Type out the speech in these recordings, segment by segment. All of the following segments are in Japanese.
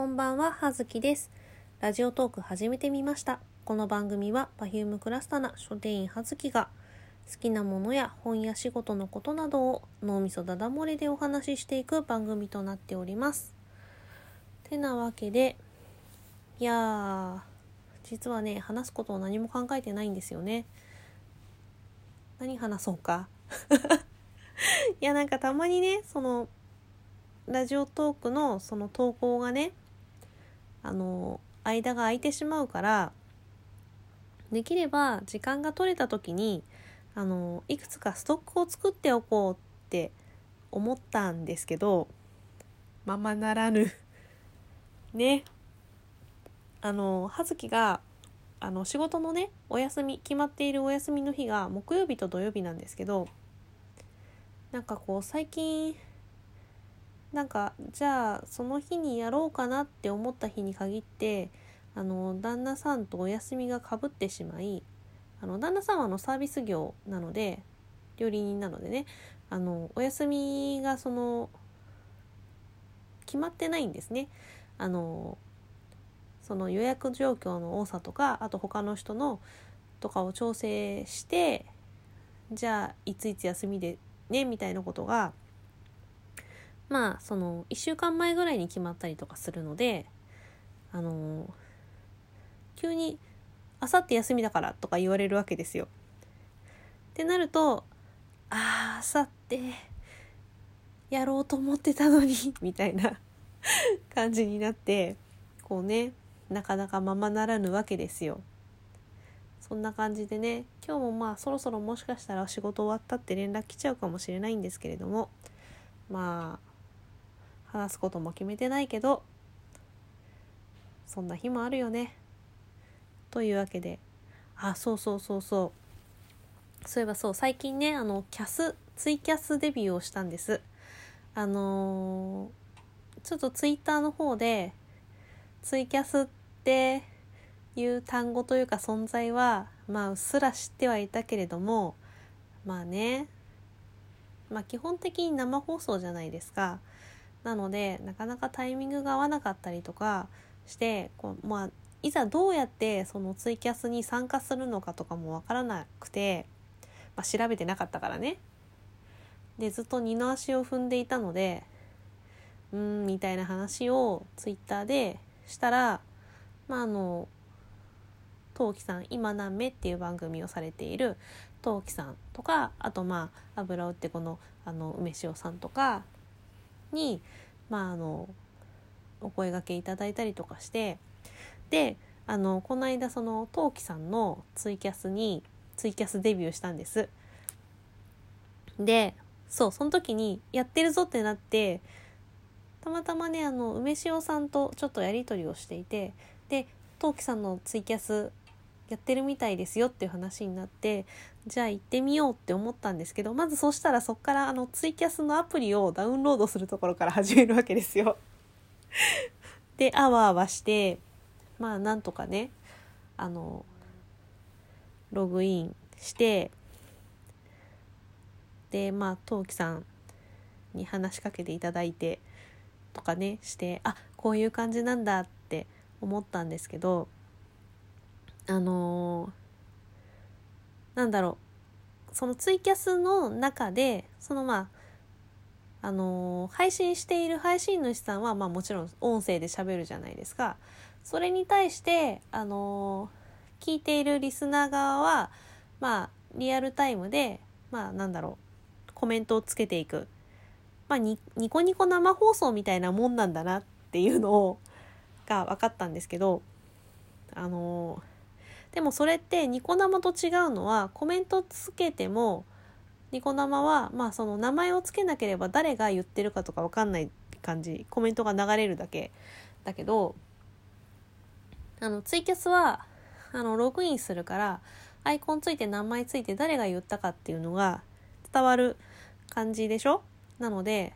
こんばんは、はずきです。ラジオトーク始めてみました。この番組は Perfume クラスタな書店員はずきが好きなものや本や仕事のことなどを脳みそだだ漏れでお話ししていく番組となっております。てなわけで、いやー、実はね、話すことを何も考えてないんですよね。何話そうか。いや、なんかたまにね、その、ラジオトークのその投稿がねあの間が空いてしまうからできれば時間が取れた時にあのいくつかストックを作っておこうって思ったんですけどままならぬ。ね。あの葉月があの仕事のねお休み決まっているお休みの日が木曜日と土曜日なんですけどなんかこう最近なんかじゃあその日にやろうかなって思った日に限ってあの旦那さんとお休みがかぶってしまいあの旦那さんはあのサービス業なので料理人なのでねあのお休みがその決まってないんですね。あのその予約状況の多さとかあと他の人のとかを調整してじゃあいついつ休みでねみたいなことがまあその1週間前ぐらいに決まったりとかするのであの急に「あさって休みだから」とか言われるわけですよ。ってなると「あああさってやろうと思ってたのに」みたいな 感じになってこうねなかなかままならぬわけですよ。そんな感じでね今日もまあそろそろもしかしたら仕事終わったって連絡来ちゃうかもしれないんですけれどもまあ話すことも決めてないけどそんな日もあるよね。というわけであそうそうそうそうそういえばそう最近ねあのキャスツイキャスデビューをしたんです。あのー、ちょっとツイッターの方でツイキャスっていう単語というか存在はまあうっすら知ってはいたけれどもまあねまあ基本的に生放送じゃないですか。なのでなかなかタイミングが合わなかったりとかしてこう、まあ、いざどうやってそのツイキャスに参加するのかとかもわからなくて、まあ、調べてなかったからね。でずっと二の足を踏んでいたのでうんみたいな話をツイッターでしたらまああの陶器さん「今何目」っていう番組をされている陶器さんとかあとまあ油売ってこのあの梅塩さんとかにまああのお声がけいただいたりとかしてであのこの間その陶器さんのツイキャスにツイキャスデビューしたんです。でそうその時にやってるぞってなってたまたまねあの梅塩さんとちょっとやり取りをしていてで陶器さんのツイキャスやってるみたいですよっていう話になってじゃあ行ってみようって思ったんですけどまずそしたらそっからあのツイキャスのアプリをダウンロードするところから始めるわけですよ。であわあわしてまあなんとかねあのログインしてでまあ陶器さんに話しかけていただいてとかねしてあこういう感じなんだって思ったんですけどあのー、なんだろうそのツイキャスの中でそのまああのー、配信している配信主さんはまあもちろん音声で喋るじゃないですか。それに対してあのー、聞いているリスナー側はまあリアルタイムでまあなんだろうコメントをつけていくまあニコニコ生放送みたいなもんなんだなっていうのをが分かったんですけどあのでもそれってニコ生と違うのはコメントつけてもニコ生はまあその名前をつけなければ誰が言ってるかとか分かんない感じ。コメントが流れるだけ。だけどあのツイキャスはあのログインするからアイコンついて名前ついて誰が言ったかっていうのが伝わる感じでしょ？なので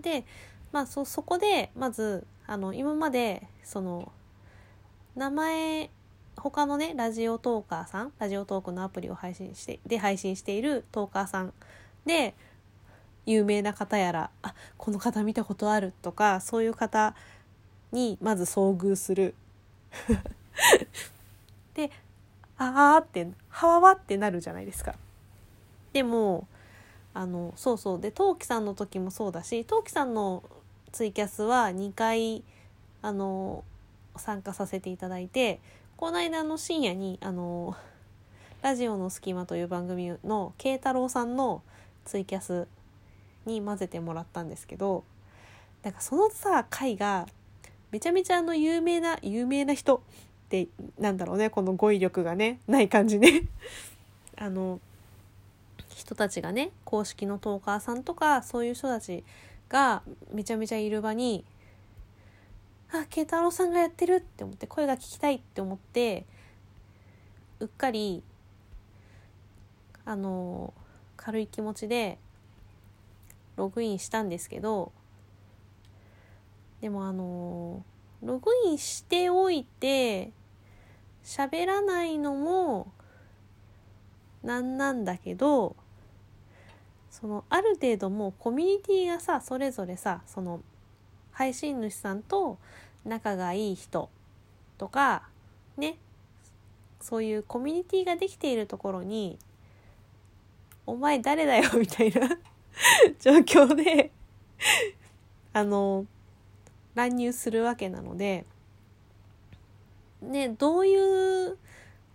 でまあそそこでまずあの今までその名前他のねラジオトーカーさんラジオトークのアプリを配信してで配信しているトーカーさんで有名な方やらあこの方見たことあるとかそういう方にまず遭遇する であーってはわわってなるじゃないですか。でもあのそうそうで陶器さんの時もそうだし陶器さんのツイキャスは2回あの参加させていただいてこの間の深夜にあのラジオの隙間という番組の慶太郎さんのツイキャスに混ぜてもらったんですけどなんかそのさ回がめちゃめちゃあの有名な有名な人ってなんだろうねこの語彙力がねない感じね。あの人たちがね公式のトーカーさんとかそういう人たちがめちゃめちゃいる場にあ慶太郎さんがやってるって思って声が聞きたいって思ってうっかりあの軽い気持ちでログインしたんですけどでもあのログインしておいて喋らないのもなんなんだけどそのある程度もうコミュニティがさそれぞれさその配信主さんと仲がいい人とかねそういうコミュニティができているところに「お前誰だよ」みたいな 状況であの乱入するわけなのでねどういう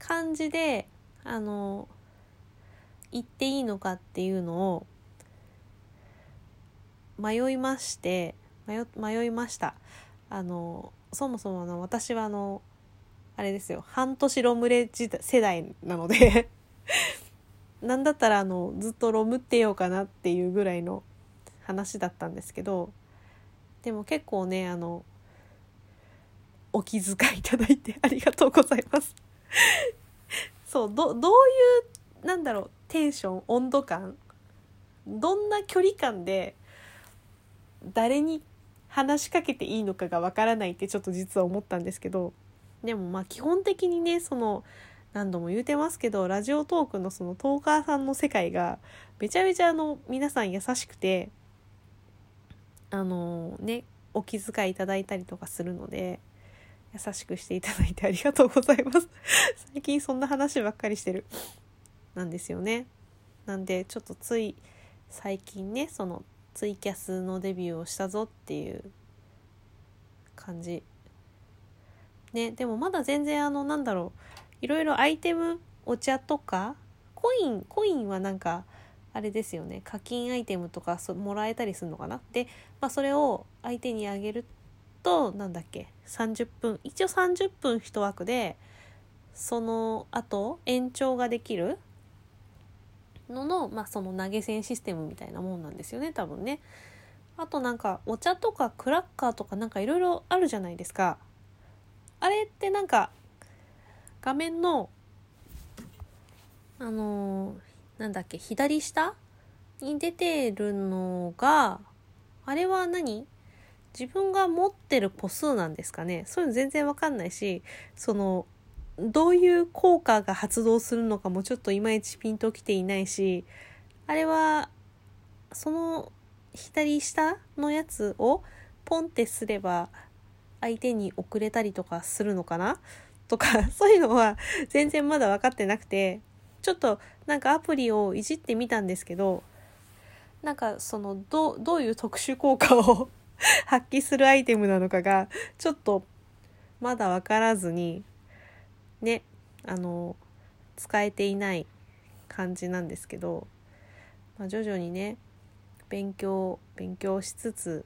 感じであの言っていいのかっていうのを迷いまして迷迷いました。あのそもそもの私はあのあれですよ。半年ロムレ世代なので なんだったらあのずっとロムってようかなっていうぐらいの話だったんですけどでも結構ねあのお気遣いいただいてありがとうございます。そうどどういうなんだろうテンション温度感どんな距離感で誰に話しかけていいのかがわからないってちょっと実は思ったんですけどでもまあ基本的にねその何度も言うてますけどラジオトークのそのトーカーさんの世界がめちゃめちゃあの皆さん優しくてあのねお気遣いいただいたりとかするので優しくしていただいてありがとうございます。最近そんな話ばっかりしてる。なんですよね。なんでちょっとつい最近ねそのツイキャスのデビューをしたぞっていう感じ。ねでもまだ全然あのなんだろういろいろアイテムお茶とかコインコインはなんかあれですよね。課金アイテムとかそもらえたりするのかな？で、まあ、それを相手にあげるとなんだっけ30分一応30分1枠でその後延長ができるのの、まあ、その投げ銭システムみたいなもんなんですよね多分ね。あとなんかお茶とかクラッカーとかなんかいろいろあるじゃないですか。あれってなんか画面のあのー、なんだっけ左下に出てるのがあれは何？自分が持ってる個数なんですかねそういうの全然わかんないしそのどういう効果が発動するのかもちょっといまいちピンときていないしあれはその左下のやつをポンってすれば相手に送れたりとかするのかな？とか そういうのは 全然まだ分かってなくてちょっとなんかアプリをいじってみたんですけどなんかそのどどういう特殊効果を 発揮するアイテムなのかがちょっとまだ分からずにねあの使えていない感じなんですけど、まあ、徐々にね勉強勉強しつつ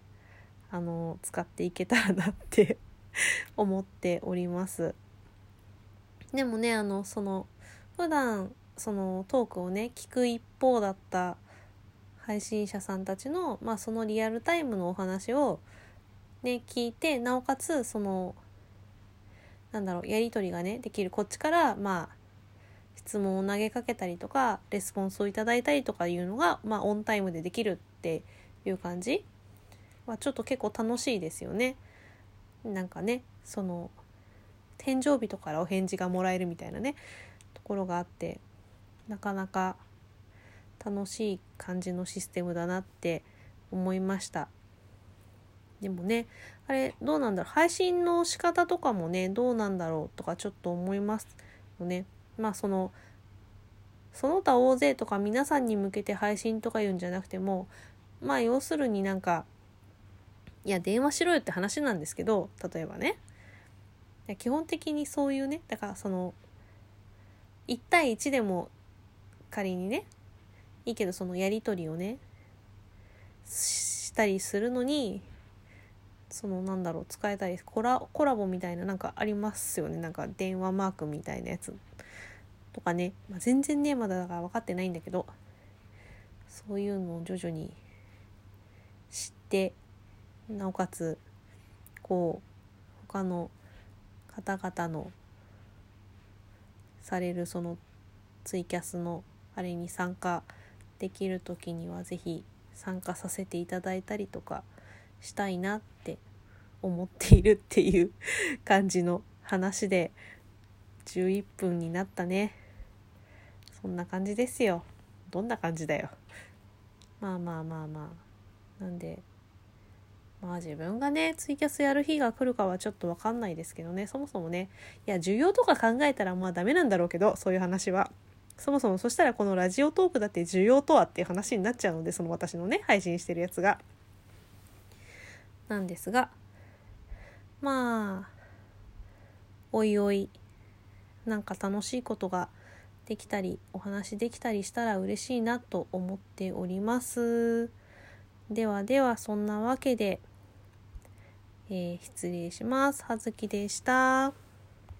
あの使っていけたらなって 思っております。でもねあのその普段そのトークをね聞く一方だった配信者さんたちの、まあ、そのリアルタイムのお話をね聞いてなおかつそのなんだろうやり取りがねできるこっちからまあ質問を投げかけたりとかレスポンスをいただいたりとかいうのが、まあ、オンタイムでできるっていう感じはちょっと結構楽しいですよね。なんかねその天井人からお返事がもらえるみたいなねところがあってなかなか楽しい感じのシステムだなって思いました。でもねあれどうなんだろう配信の仕方とかもねどうなんだろうとかちょっと思いますよね。まあそのその他大勢とか皆さんに向けて配信とか言うんじゃなくてもまあ要するになんかいや電話しろよって話なんですけど例えばね基本的にそういうねだからその1対1でも仮にねいいけどそのやり取りをねしたりするのにそのなんだろう使えたりコラコラボみたいななんかありますよね。なんか電話マークみたいなやつ。とかね、まあ、全然ねまだだから分かってないんだけど。そういうのを徐々に知ってなおかつこう他の方々のされるそのツイキャスのあれに参加できる時には是非参加させていただいたりとかしたいなって思っているっていう感じの話で11分になったね。そんな感じですよ。どんな感じだよ。まあまあまあまあ。なんでまあ自分がねツイキャスやる日が来るかはちょっと分かんないですけどね。そもそもねいや需要とか考えたらまあダメなんだろうけどそういう話は。そもそもそしたらこのラジオトークだって需要とはっていう話になっちゃうのでその私のね配信してるやつが。なんですがまあおいおいなんか楽しいことができたりお話できたりしたら嬉しいなと思っておりますではではそんなわけで、えー、失礼しますはずきでした。